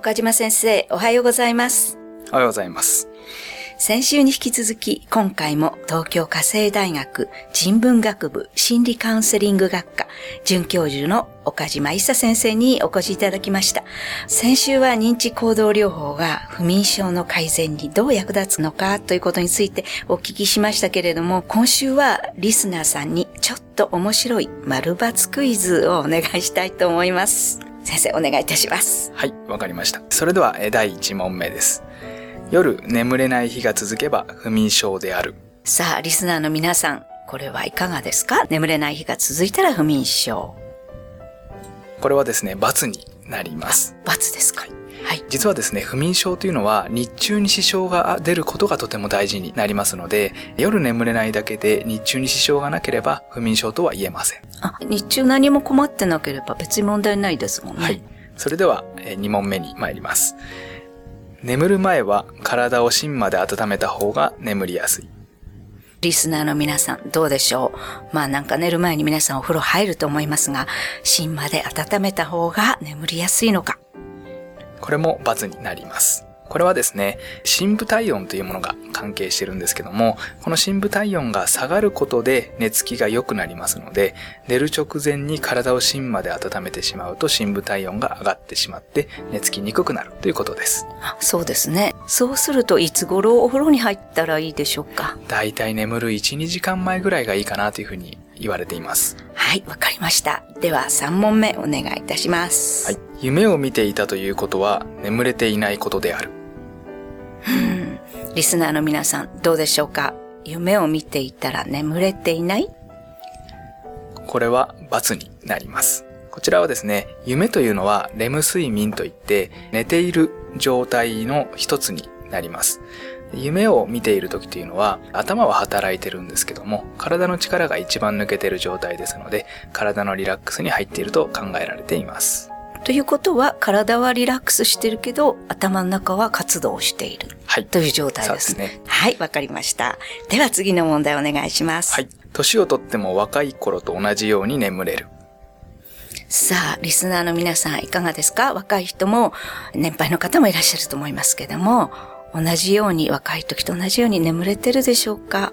岡島先生、おはようございます。おはようございます。先週に引き続き、今回も東京家政大学人文学部心理カウンセリング学科准教授の岡島一沙先生にお越しいただきました。先週は認知行動療法が不眠症の改善にどう役立つのかということについてお聞きしましたけれども、今週はリスナーさんにちょっと面白い丸抜クイズをお願いしたいと思います。先生、お願いいたします。はい、わかりました。それではえー第1問目です。夜眠れない日が続けば不眠症である。さあ、リスナーの皆さん、これはいかがですか？眠れない日が続いたら不眠症。これはですね、×になります。罰ですかはい。実はですね、不眠症というのは日中に支障が出ることがとても大事になりますので、夜眠れないだけで日中に支障がなければ不眠症とは言えません。あ、日中何も困ってなければ別に問題ないですもんね。はい。それでは2問目に参ります。眠る前は体を芯まで温めた方が眠りやすい。リスナーの皆さん、どうでしょう？まあなんか寝る前に皆さんお風呂入ると思いますが、芯まで温めた方が眠りやすいのか。これも×になります。これはですね、深部体温というものが関係してるんですけども、この深部体温が下がることで寝つきが良くなりますので、寝る直前に体を芯まで温めてしまうと深部体温が上がってしまって寝つきにくくなるということです。あそうですね。そうするといつ頃お風呂に入ったらいいでしょうか？だいたい眠る1、2時間前ぐらいがいいかなというふうに言われています。はい、わかりました。では3問目お願いいたします。はい。夢を見ていたということは眠れていないことである。うんリスナーの皆さん、どうでしょうか？夢を見ていたら眠れていない？これは×になります。こちらはですね、夢というのはレム睡眠といって寝ている状態の一つになります。夢を見ている時というのは頭は働いてるんですけども体の力が一番抜けている状態ですので体のリラックスに入っていると考えられています。ということは、体はリラックスしてるけど、頭の中は活動しているはい。という状態ですね。はい、わかりました。では次の問題お願いします。はい。年をとっても若い頃と同じように眠れる。さあ、リスナーの皆さんいかがですか？若い人も、年配の方もいらっしゃると思いますけども、同じように、若い時と同じように眠れてるでしょうか？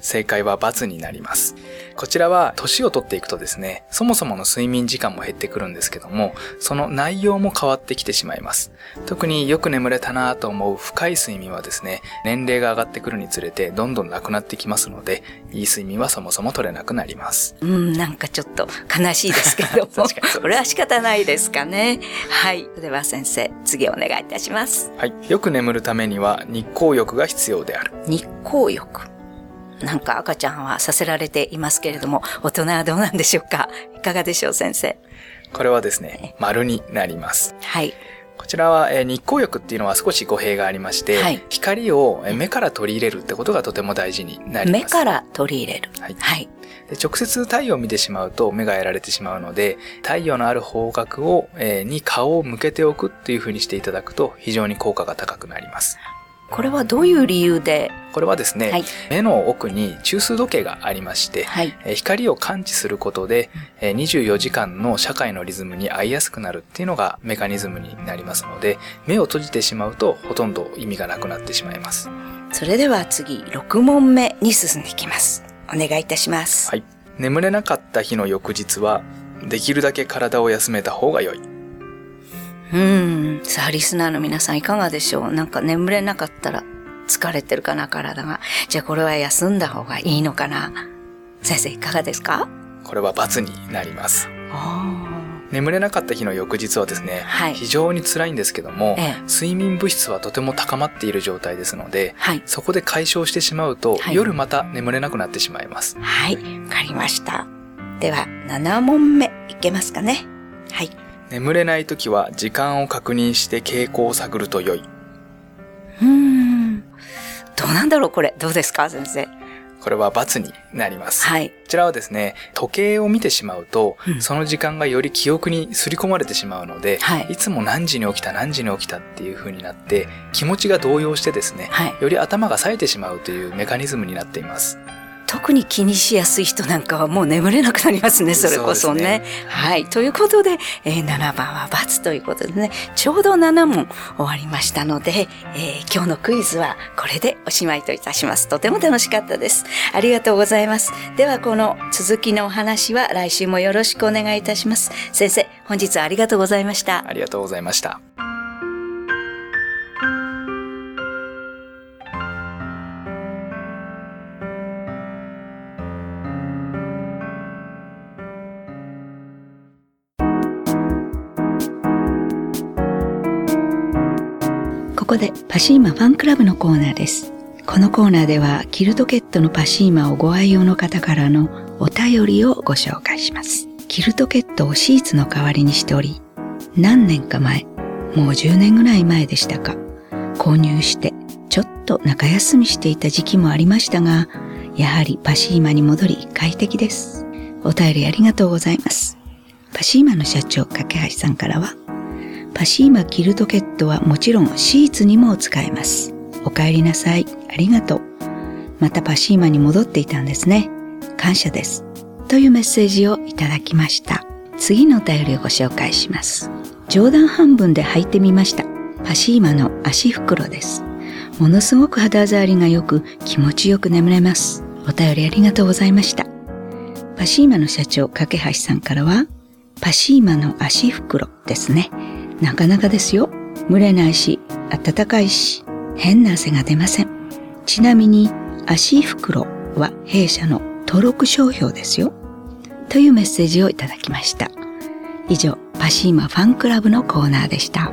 正解は×になります。こちらは年を取っていくとですね、そもそもの睡眠時間も減ってくるんですけども、その内容も変わってきてしまいます。特によく眠れたなぁと思う深い睡眠はですね、年齢が上がってくるにつれてどんどんなくなってきますので、いい睡眠はそもそも取れなくなります。うん、なんかちょっと悲しいですけども 確かにそうです。これは仕方ないですかね。はい。では先生、次お願いいたします。はい。よく眠るためには日光浴が必要である。日光浴。なんか赤ちゃんはさせられていますけれども、大人はどうなんでしょうか？いかがでしょう、先生？これはですね、丸になります。はい。こちらは、えー日光浴っていうのは少し語弊がありまして、はい光をえー目から取り入れるってことがとても大事になります。目から取り入れる。はいはい。で直接太陽を見てしまうと目がやられてしまうので、太陽のある方角を、えーに顔を向けておくっていう風にしていただくと非常に効果が高くなります。これはどういう理由で？これはですね、はい目の奥に中枢時計がありまして、はい。えー光を感知することで、えー24時間の社会のリズムに合いやすくなるっていうのがメカニズムになりますので、目を閉じてしまうとほとんど意味がなくなってしまいます。それでは次、6問目に進んでいきます。お願いいたします。はい。眠れなかった日の翌日は、できるだけ体を休めた方が良い。うーん。さあ、リスナーの皆さんいかがでしょう？なんか眠れなかったら疲れてるかな、体が。じゃあこれは休んだ方がいいのかな？先生いかがですか？これは罰になります。あ眠れなかった日の翌日はですね、はい非常に辛いんですけども、ええ睡眠物質はとても高まっている状態ですので、はい。そこで解消してしまうと、はい夜また眠れなくなってしまいます。はい。わかりました。では、7問目いけますかね？はい。眠れない時は時間を確認して傾向を探ると良い。うーん。どうなんだろうこれ。どうですか先生？これは罰になります。はい。こちらはですね、時計を見てしまうと、うんその時間がより記憶に刷り込まれてしまうので、はいつも何時に起きた何時に起きたっていう風になって、気持ちが動揺してですね、はい。より頭が冴えてしまうというメカニズムになっています。特に気にしやすい人なんかはもう眠れなくなりますね、それこそね。ねはい。ということで、えー、7番は×ということでね、ちょうど7問終わりましたので、えー、今日のクイズはこれでおしまいといたします。とても楽しかったです。ありがとうございます。では、この続きのお話は来週もよろしくお願いいたします。先生、本日はありがとうございました。ありがとうございました。ここでパシーマファンクラブのコーナーです。このコーナーではキルトケットのパシーマをご愛用の方からのお便りをご紹介します。キルトケットをシーツの代わりにしており、何年か前、もう10年ぐらい前でしたか、購入してちょっと中休みしていた時期もありましたが、やはりパシーマに戻り快適です。お便りありがとうございます。パシーマの社長、架橋さんからは、パシーマキルトケットはもちろんシーツにも使えます。お帰りなさい。ありがとう。またパシーマに戻っていたんですね。感謝です。というメッセージをいただきました。次のお便りをご紹介します。冗談半分で履いてみました。パシーマの足袋です。ものすごく肌触りが良く気持ちよく眠れます。お便りありがとうございました。パシーマの社長、架橋さんからは、パシーマの足袋ですね。なかなかですよ。蒸れないし、暖かいし、変な汗が出ません。ちなみに、足袋は弊社の登録商標ですよ。というメッセージをいただきました。以上、パシーマファンクラブのコーナーでした。